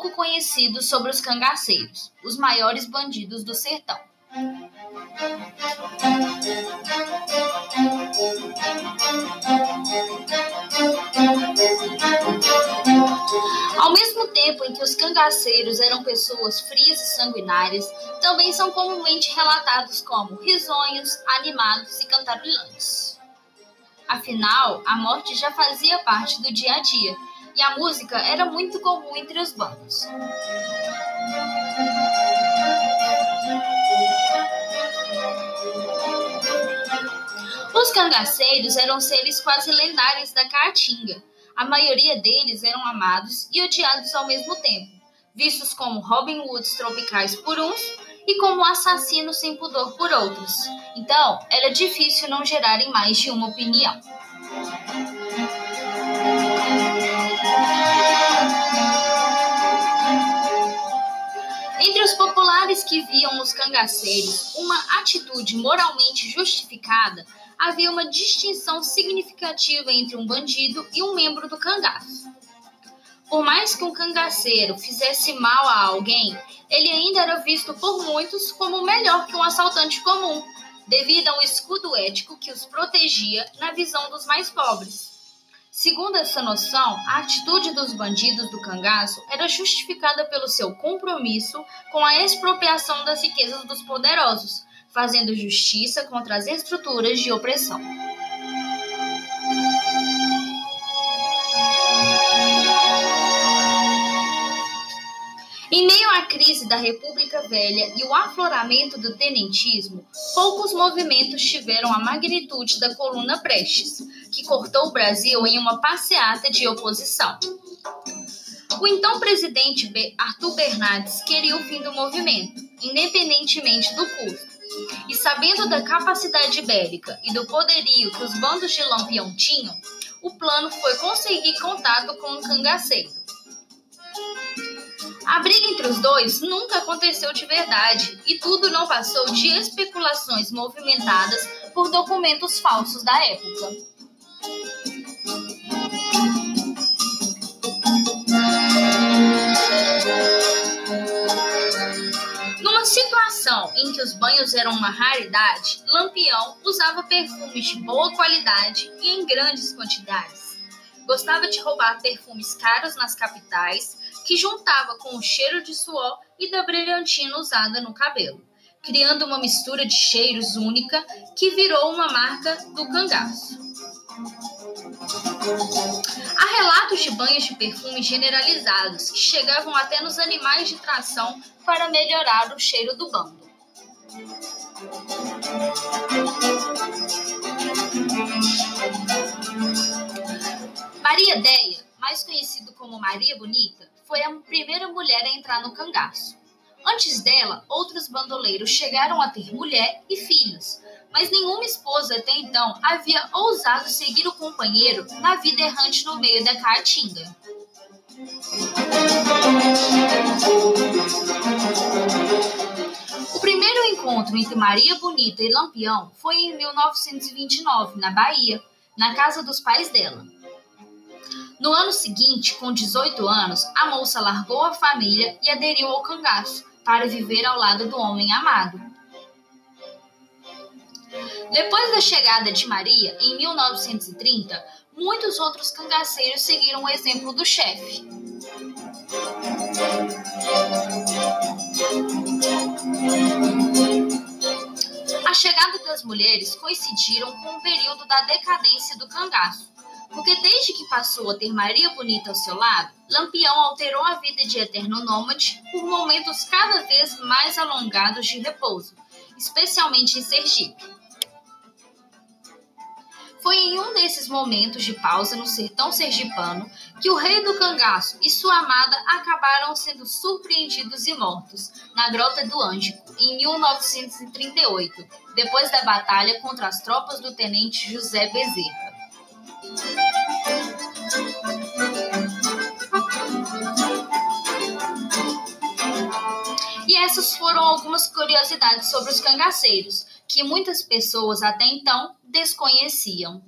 pouco conhecido sobre os cangaceiros, os maiores bandidos do sertão. Ao mesmo tempo em que os cangaceiros eram pessoas frias e sanguinárias, também são comumente relatados como risonhos, animados e cantarolantes. Afinal, a morte já fazia parte do dia a dia e a música era muito comum entre os bandos. Os cangaceiros eram seres quase lendários da Caatinga. A maioria deles eram amados e odiados ao mesmo tempo, vistos como Robin Hoods tropicais por uns e como assassinos sem pudor por outros. Então, era difícil não gerarem mais de uma opinião. Cangaceiros uma atitude moralmente justificada, havia uma distinção significativa entre um bandido e um membro do cangaço. Por mais que um cangaceiro fizesse mal a alguém, ele ainda era visto por muitos como melhor que um assaltante comum, devido a um escudo ético que os protegia na visão dos mais pobres. Segundo essa noção, a atitude dos bandidos do cangaço era justificada pelo seu compromisso com a expropriação das riquezas dos poderosos, fazendo justiça contra as estruturas de opressão. Em meio à crise da República Velha e o afloramento do tenentismo, poucos movimentos tiveram a magnitude da Coluna Prestes, que cortou o Brasil em uma passeata de oposição. O então presidente Arthur Bernardes queria o fim do movimento, independentemente do custo. E sabendo da capacidade bélica e do poderio que os bandos de Lampião tinham, o plano foi conseguir contato com o cangaceiro. A briga entre os dois nunca aconteceu de verdade e tudo não passou de especulações movimentadas por documentos falsos da época. Numa situação em que os banhos eram uma raridade, Lampião usava perfumes de boa qualidade e em grandes quantidades. Gostava de roubar perfumes caros nas capitais que juntava com o cheiro de suor e da brilhantina usada no cabelo, criando uma mistura de cheiros única que virou uma marca do cangaço. Há relatos de banhos de perfume generalizados que chegavam até nos animais de tração para melhorar o cheiro do bando. Maria Deia, mais conhecido como Maria Bonita, foi a primeira mulher a entrar no cangaço. Antes dela, outros bandoleiros chegaram a ter mulher e filhos, mas nenhuma esposa até então havia ousado seguir o companheiro na vida errante no meio da caatinga. O primeiro encontro entre Maria Bonita e Lampião foi em 1929, na Bahia, na casa dos pais dela. No ano seguinte, com 18 anos, a moça largou a família e aderiu ao cangaço para viver ao lado do homem amado. Depois da chegada de Maria, em 1930, muitos outros cangaceiros seguiram o exemplo do chefe. A chegada das mulheres coincidiram com o período da decadência do cangaço, porque desde que passou a ter Maria Bonita ao seu lado, Lampião alterou a vida de eterno nômade por momentos cada vez mais alongados de repouso, especialmente em Sergipe. Foi em um desses momentos de pausa no sertão sergipano que o rei do cangaço e sua amada acabaram sendo surpreendidos e mortos na Grota do Ângico em 1938, depois da batalha contra as tropas do tenente José Bezerra. Essas foram algumas curiosidades sobre os cangaceiros, que muitas pessoas até então desconheciam.